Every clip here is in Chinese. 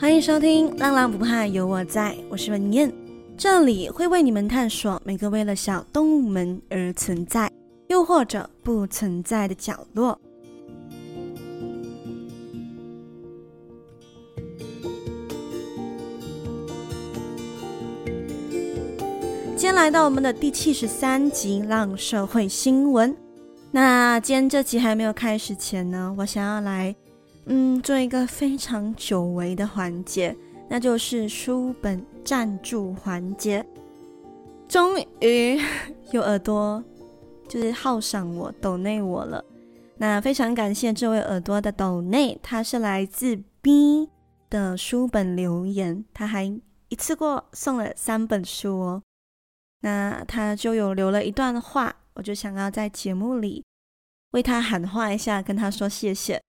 欢迎收听《浪浪不怕有我在》，我是文燕，这里会为你们探索每个为了小动物们而存在，又或者不存在的角落。今天来到我们的第七十三集《浪社会新闻》。那今天这集还没有开始前呢，我想要来。嗯，做一个非常久违的环节，那就是书本赞助环节。终于有耳朵就是号赏我、抖内我了。那非常感谢这位耳朵的抖内，他是来自 B 的书本留言，他还一次过送了三本书哦。那他就有留了一段话，我就想要在节目里为他喊话一下，跟他说谢谢。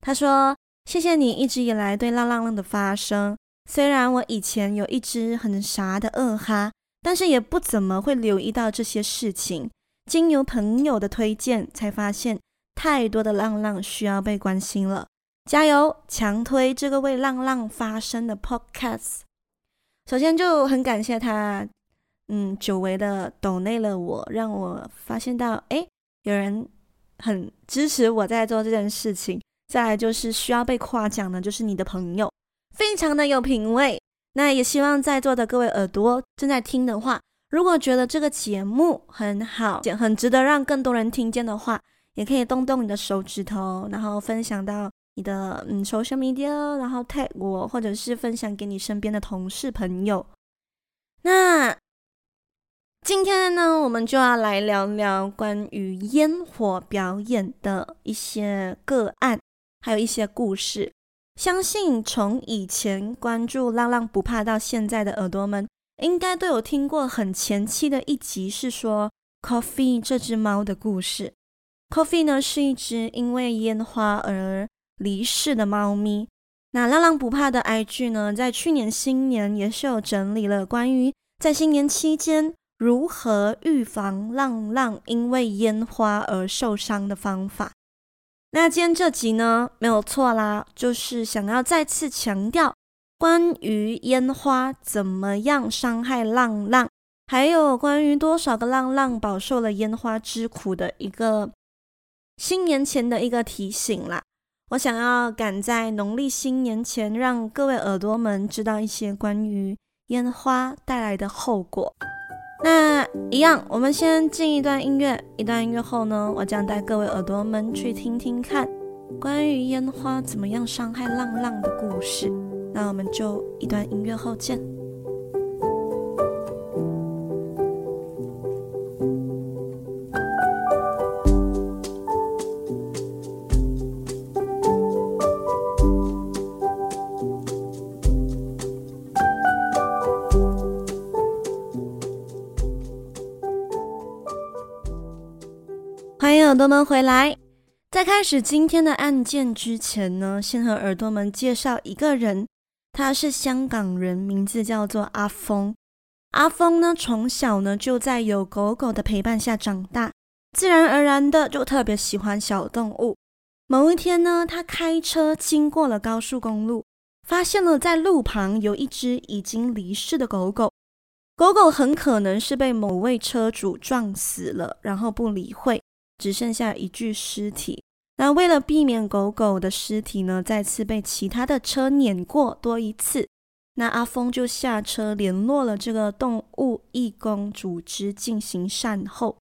他说：“谢谢你一直以来对浪浪浪的发声。虽然我以前有一只很傻的二哈，但是也不怎么会留意到这些事情。经由朋友的推荐，才发现太多的浪浪需要被关心了。加油，强推这个为浪浪发声的 Podcast。首先就很感谢他，嗯，久违的抖内了我，让我发现到，哎，有人很支持我在做这件事情。”再来就是需要被夸奖的，就是你的朋友，非常的有品味。那也希望在座的各位耳朵正在听的话，如果觉得这个节目很好，很值得让更多人听见的话，也可以动动你的手指头，然后分享到你的嗯 social media，然后 tag 我，或者是分享给你身边的同事朋友。那今天呢，我们就要来聊聊关于烟火表演的一些个案。还有一些故事，相信从以前关注浪浪不怕到现在的耳朵们，应该都有听过很前期的一集，是说 Coffee 这只猫的故事。Coffee 呢是一只因为烟花而离世的猫咪。那浪浪不怕的 IG 呢，在去年新年也是有整理了关于在新年期间如何预防浪浪因为烟花而受伤的方法。那今天这集呢，没有错啦，就是想要再次强调关于烟花怎么样伤害浪浪，还有关于多少个浪浪饱受了烟花之苦的一个新年前的一个提醒啦。我想要赶在农历新年前，让各位耳朵们知道一些关于烟花带来的后果。那一样，我们先进一段音乐。一段音乐后呢，我将带各位耳朵们去听听看关于烟花怎么样伤害浪浪的故事。那我们就一段音乐后见。朵们回来，在开始今天的案件之前呢，先和耳朵们介绍一个人，他是香港人，名字叫做阿峰。阿峰呢，从小呢就在有狗狗的陪伴下长大，自然而然的就特别喜欢小动物。某一天呢，他开车经过了高速公路，发现了在路旁有一只已经离世的狗狗，狗狗很可能是被某位车主撞死了，然后不理会。只剩下一具尸体。那为了避免狗狗的尸体呢再次被其他的车碾过多一次，那阿峰就下车联络了这个动物义工组织进行善后。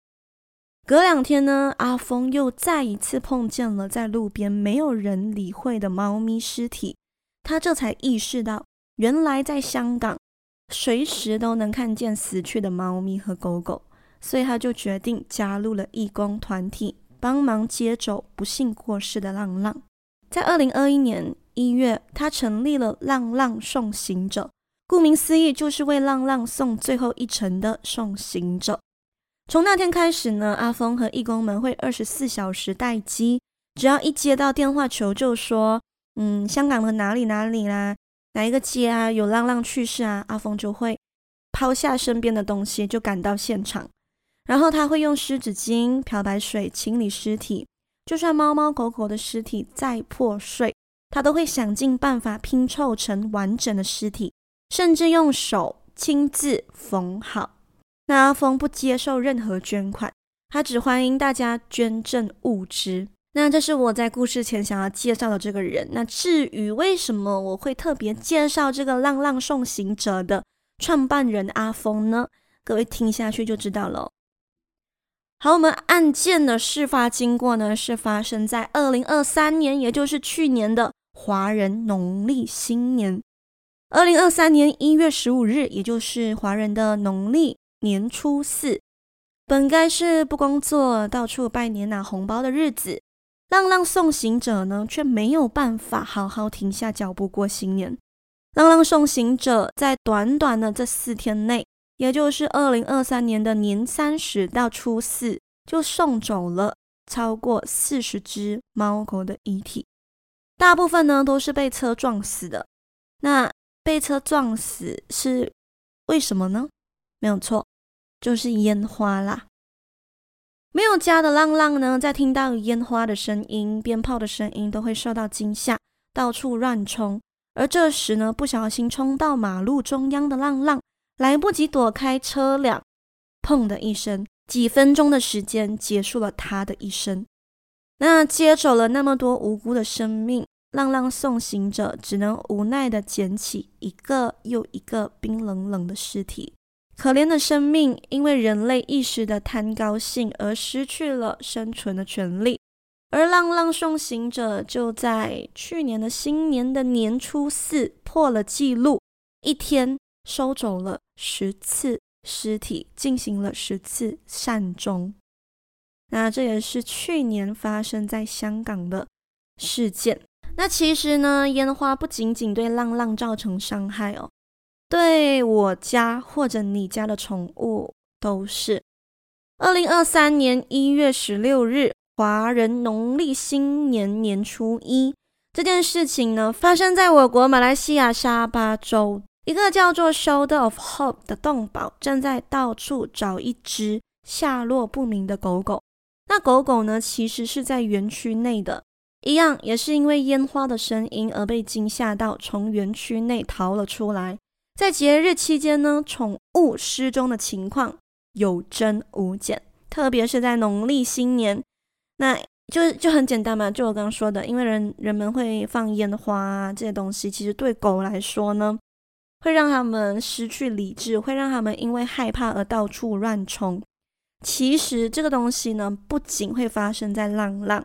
隔两天呢，阿峰又再一次碰见了在路边没有人理会的猫咪尸体，他这才意识到，原来在香港随时都能看见死去的猫咪和狗狗。所以他就决定加入了义工团体，帮忙接走不幸过世的浪浪。在二零二一年一月，他成立了浪浪送行者，顾名思义，就是为浪浪送最后一程的送行者。从那天开始呢，阿峰和义工们会二十四小时待机，只要一接到电话求救，说，嗯，香港的哪里哪里啦，哪一个街啊有浪浪去世啊，阿峰就会抛下身边的东西，就赶到现场。然后他会用湿纸巾、漂白水清理尸体，就算猫猫狗狗的尸体再破碎，他都会想尽办法拼凑成完整的尸体，甚至用手亲自缝好。那阿峰不接受任何捐款，他只欢迎大家捐赠物资。那这是我在故事前想要介绍的这个人。那至于为什么我会特别介绍这个浪浪送行者的创办人阿峰呢？各位听下去就知道了。好，我们案件的事发经过呢，是发生在二零二三年，也就是去年的华人农历新年，二零二三年一月十五日，也就是华人的农历年初四，本该是不工作、到处拜年拿红包的日子，浪浪送行者呢，却没有办法好好停下脚步过新年。浪浪送行者在短短的这四天内。也就是二零二三年的年三十到初四，就送走了超过四十只猫狗的遗体，大部分呢都是被车撞死的。那被车撞死是为什么呢？没有错，就是烟花啦。没有家的浪浪呢，在听到烟花的声音、鞭炮的声音，都会受到惊吓，到处乱冲。而这时呢，不小心冲到马路中央的浪浪。来不及躲开车辆，砰的一声，几分钟的时间结束了他的一生。那接走了那么多无辜的生命，浪浪送行者只能无奈地捡起一个又一个冰冷冷的尸体。可怜的生命因为人类一时的贪高兴而失去了生存的权利，而浪浪送行者就在去年的新年的年初四破了纪录，一天。收走了十次尸体，进行了十次善终。那这也是去年发生在香港的事件。那其实呢，烟花不仅仅对浪浪造成伤害哦，对我家或者你家的宠物都是。二零二三年一月十六日，华人农历新年年初一，这件事情呢，发生在我国马来西亚沙巴州。一个叫做 Shoulder of Hope 的动保正在到处找一只下落不明的狗狗。那狗狗呢，其实是在园区内的，一样也是因为烟花的声音而被惊吓到，从园区内逃了出来。在节日期间呢，宠物失踪的情况有增无减，特别是在农历新年，那就就很简单嘛，就我刚刚说的，因为人人们会放烟花啊，这些东西，其实对狗来说呢。会让他们失去理智，会让他们因为害怕而到处乱冲。其实这个东西呢，不仅会发生在浪浪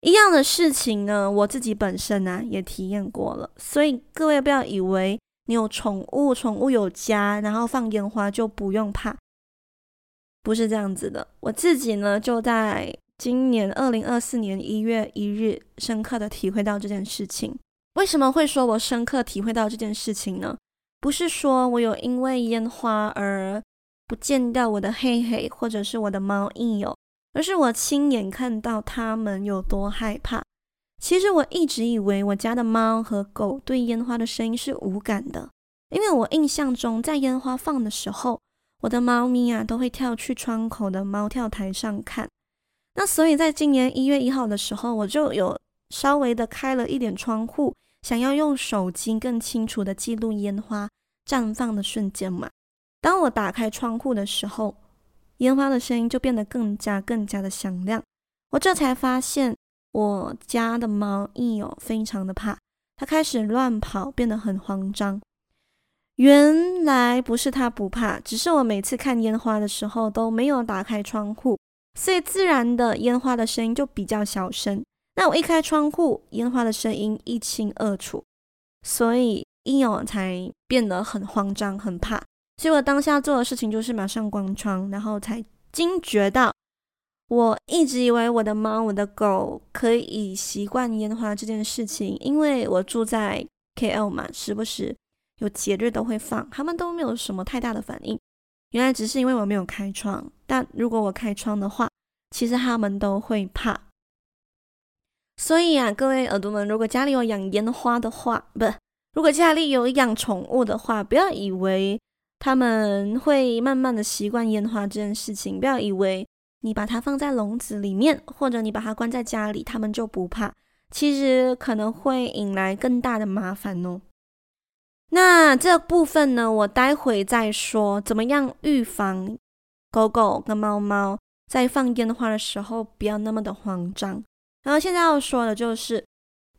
一样的事情呢，我自己本身呢、啊、也体验过了。所以各位不要以为你有宠物，宠物有家，然后放烟花就不用怕，不是这样子的。我自己呢，就在今年二零二四年一月一日，深刻的体会到这件事情。为什么会说我深刻体会到这件事情呢？不是说我有因为烟花而不见掉我的黑黑或者是我的猫印有，而是我亲眼看到它们有多害怕。其实我一直以为我家的猫和狗对烟花的声音是无感的，因为我印象中在烟花放的时候，我的猫咪啊都会跳去窗口的猫跳台上看。那所以在今年一月一号的时候，我就有稍微的开了一点窗户。想要用手机更清楚地记录烟花绽放的瞬间嘛？当我打开窗户的时候，烟花的声音就变得更加更加的响亮。我这才发现，我家的猫一有非常的怕，它开始乱跑，变得很慌张。原来不是它不怕，只是我每次看烟花的时候都没有打开窗户，所以自然的烟花的声音就比较小声。那我一开窗户，烟花的声音一清二楚，所以一有才变得很慌张、很怕。所以我当下做的事情就是马上关窗，然后才惊觉到，我一直以为我的猫、我的狗可以习惯烟花这件事情，因为我住在 KL 嘛，时不时有节日都会放，他们都没有什么太大的反应。原来只是因为我没有开窗，但如果我开窗的话，其实他们都会怕。所以啊，各位耳朵们，如果家里有养烟花的话，不，如果家里有养宠物的话，不要以为他们会慢慢的习惯烟花这件事情。不要以为你把它放在笼子里面，或者你把它关在家里，他们就不怕。其实可能会引来更大的麻烦哦。那这部分呢，我待会再说，怎么样预防狗狗跟猫猫在放烟花的时候不要那么的慌张。然后现在要说的就是，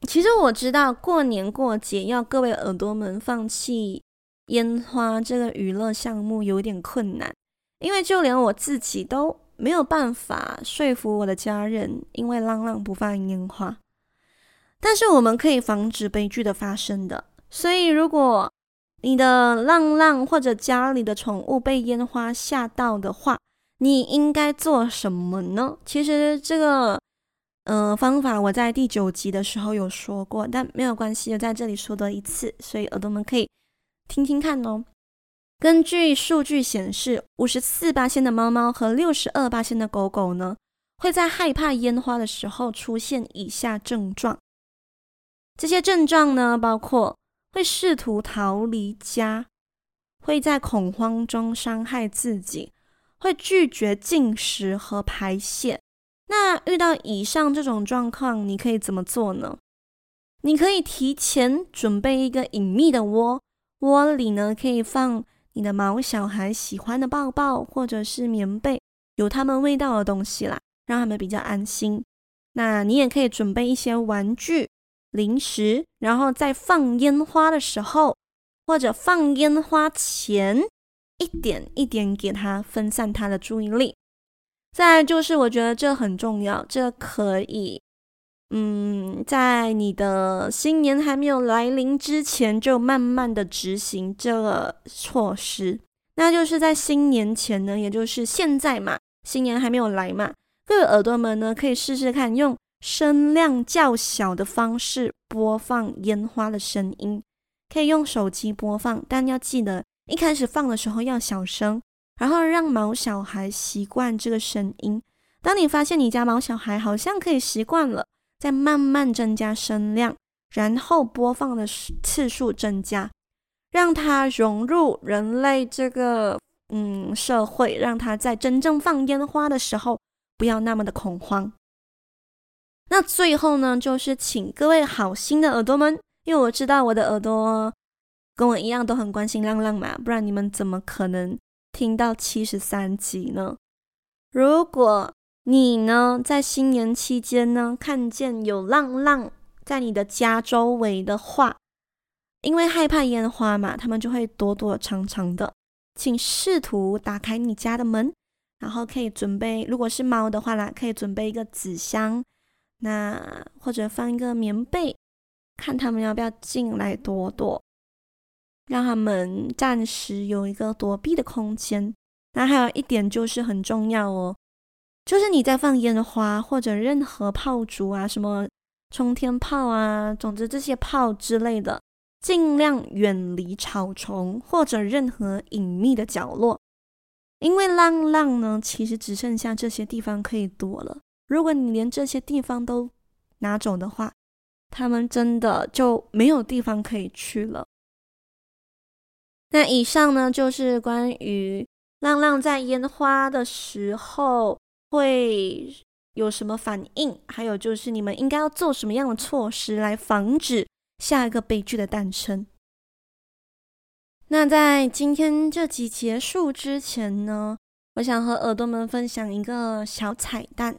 其实我知道过年过节要各位耳朵们放弃烟花这个娱乐项目有点困难，因为就连我自己都没有办法说服我的家人，因为浪浪不放烟花。但是我们可以防止悲剧的发生的。所以，如果你的浪浪或者家里的宠物被烟花吓到的话，你应该做什么呢？其实这个呃方法我在第九集的时候有说过，但没有关系，我在这里说多一次，所以耳朵们可以听听看哦。根据数据显示，五十四八仙的猫猫和六十二八仙的狗狗呢，会在害怕烟花的时候出现以下症状。这些症状呢，包括会试图逃离家，会在恐慌中伤害自己，会拒绝进食和排泄。那遇到以上这种状况，你可以怎么做呢？你可以提前准备一个隐秘的窝，窝里呢可以放你的毛小孩喜欢的抱抱或者是棉被，有它们味道的东西啦，让他们比较安心。那你也可以准备一些玩具。零食，然后在放烟花的时候，或者放烟花前，一点一点给他分散他的注意力。再就是，我觉得这很重要，这可以，嗯，在你的新年还没有来临之前，就慢慢的执行这个措施。那就是在新年前呢，也就是现在嘛，新年还没有来嘛，各位耳朵们呢，可以试试看用。声量较小的方式播放烟花的声音，可以用手机播放，但要记得一开始放的时候要小声，然后让毛小孩习惯这个声音。当你发现你家毛小孩好像可以习惯了，再慢慢增加声量，然后播放的次数增加，让它融入人类这个嗯社会，让它在真正放烟花的时候不要那么的恐慌。那最后呢，就是请各位好心的耳朵们，因为我知道我的耳朵跟我一样都很关心浪浪嘛，不然你们怎么可能听到七十三集呢？如果你呢在新年期间呢看见有浪浪在你的家周围的话，因为害怕烟花嘛，他们就会躲躲藏藏的，请试图打开你家的门，然后可以准备，如果是猫的话啦，可以准备一个纸箱。那或者放一个棉被，看他们要不要进来躲躲，让他们暂时有一个躲避的空间。那还有一点就是很重要哦，就是你在放烟花或者任何炮竹啊，什么冲天炮啊，总之这些炮之类的，尽量远离草丛或者任何隐秘的角落，因为浪浪呢，其实只剩下这些地方可以躲了。如果你连这些地方都拿走的话，他们真的就没有地方可以去了。那以上呢，就是关于浪浪在烟花的时候会有什么反应，还有就是你们应该要做什么样的措施来防止下一个悲剧的诞生。那在今天这集结束之前呢，我想和耳朵们分享一个小彩蛋。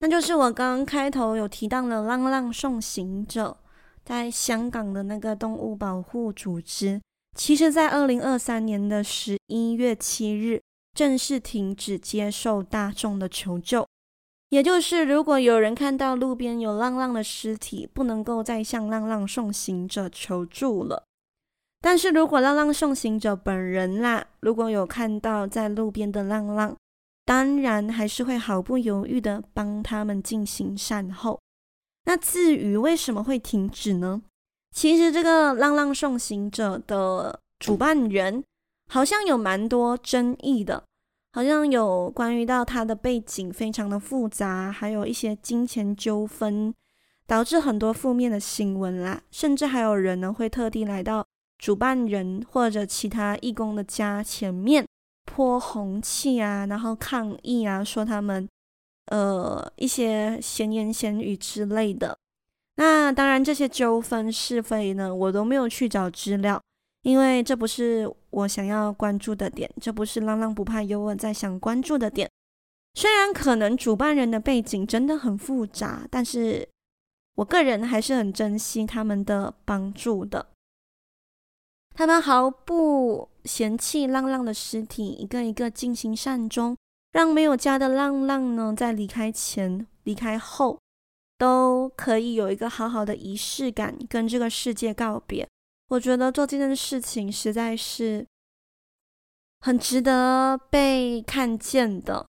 那就是我刚刚开头有提到了浪浪送行者，在香港的那个动物保护组织，其实在二零二三年的十一月七日正式停止接受大众的求救。也就是如果有人看到路边有浪浪的尸体，不能够再向浪浪送行者求助了。但是如果浪浪送行者本人啦，如果有看到在路边的浪浪，当然还是会毫不犹豫的帮他们进行善后。那至于为什么会停止呢？其实这个浪浪送行者的主办人好像有蛮多争议的，好像有关于到他的背景非常的复杂，还有一些金钱纠纷，导致很多负面的新闻啦。甚至还有人呢会特地来到主办人或者其他义工的家前面。泼红气啊，然后抗议啊，说他们呃一些闲言闲语之类的。那当然，这些纠纷是非呢，我都没有去找资料，因为这不是我想要关注的点，这不是浪浪不怕有我在想关注的点。虽然可能主办人的背景真的很复杂，但是我个人还是很珍惜他们的帮助的。他们毫不嫌弃浪浪的尸体，一个一个进行善终，让没有家的浪浪呢，在离开前、离开后，都可以有一个好好的仪式感，跟这个世界告别。我觉得做这件事情实在是很值得被看见的。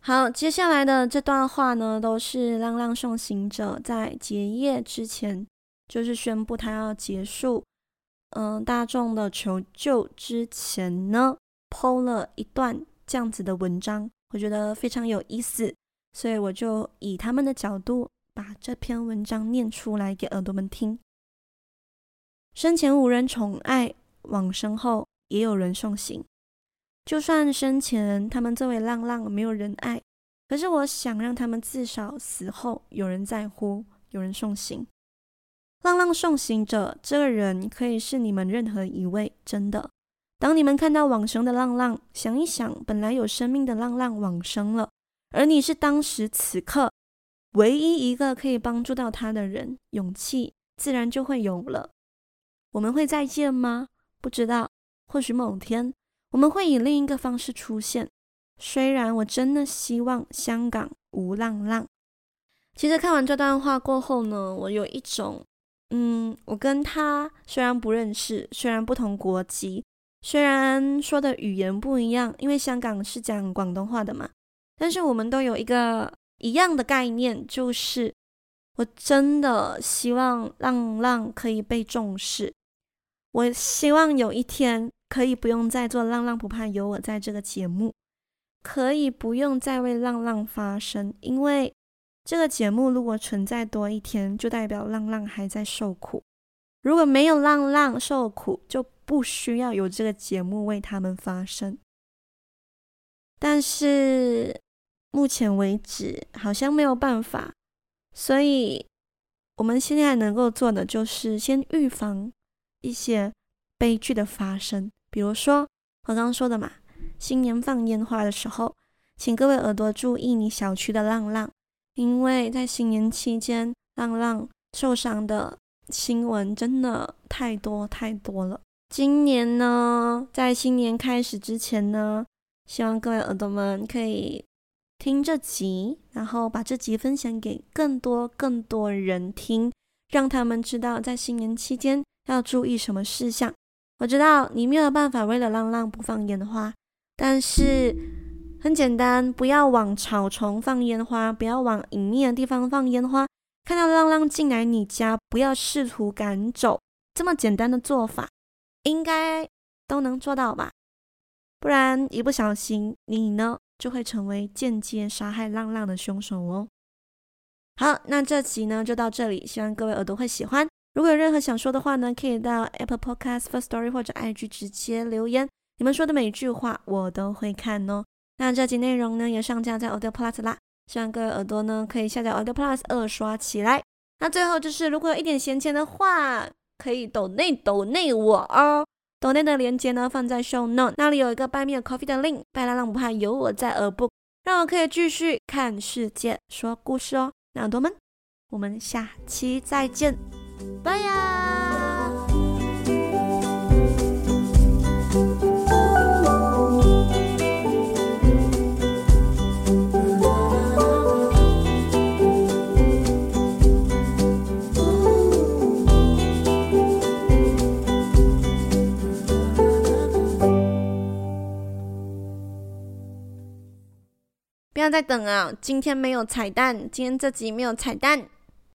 好，接下来的这段话呢，都是浪浪送行者在结业之前，就是宣布他要结束。嗯，大众的求救之前呢，PO 了一段这样子的文章，我觉得非常有意思，所以我就以他们的角度把这篇文章念出来给耳朵们听。生前无人宠爱，往生后也有人送行。就算生前他们作为浪浪没有人爱，可是我想让他们至少死后有人在乎，有人送行。浪浪送行者，这个人可以是你们任何一位，真的。当你们看到往生的浪浪，想一想，本来有生命的浪浪往生了，而你是当时此刻唯一一个可以帮助到他的人，勇气自然就会有了。我们会再见吗？不知道，或许某天我们会以另一个方式出现。虽然我真的希望香港无浪浪。其实看完这段话过后呢，我有一种。嗯，我跟他虽然不认识，虽然不同国籍，虽然说的语言不一样，因为香港是讲广东话的嘛，但是我们都有一个一样的概念，就是我真的希望浪浪可以被重视。我希望有一天可以不用再做《浪浪不怕有我在》这个节目，可以不用再为浪浪发声，因为。这个节目如果存在多一天，就代表浪浪还在受苦；如果没有浪浪受苦，就不需要有这个节目为他们发声。但是目前为止好像没有办法，所以我们现在能够做的就是先预防一些悲剧的发生。比如说我刚刚说的嘛，新年放烟花的时候，请各位耳朵注意你小区的浪浪。因为在新年期间，浪浪受伤的新闻真的太多太多了。今年呢，在新年开始之前呢，希望各位耳朵们可以听这集，然后把这集分享给更多更多人听，让他们知道在新年期间要注意什么事项。我知道你没有办法为了浪浪不放烟花，但是。很简单，不要往草丛放烟花，不要往隐秘的地方放烟花。看到浪浪进来你家，不要试图赶走。这么简单的做法，应该都能做到吧？不然一不小心，你呢就会成为间接杀害浪浪的凶手哦。好，那这集呢就到这里，希望各位耳朵会喜欢。如果有任何想说的话呢，可以到 Apple Podcast for Story 或者 IG 直接留言，你们说的每一句话我都会看哦。那这集内容呢也上架在 Audio Plus 啦，希望各位耳朵呢可以下载 Audio Plus 二刷起来。那最后就是，如果有一点闲钱的话，可以抖内抖内我哦。抖内的链接呢放在 Show Note，那里有一个 Buy Me a Coffee 的 link。拜拉浪不怕有我在耳部，让我可以继续看世界说故事哦。那耳朵们，我们下期再见，拜呀。要再等啊！今天没有彩蛋，今天这集没有彩蛋。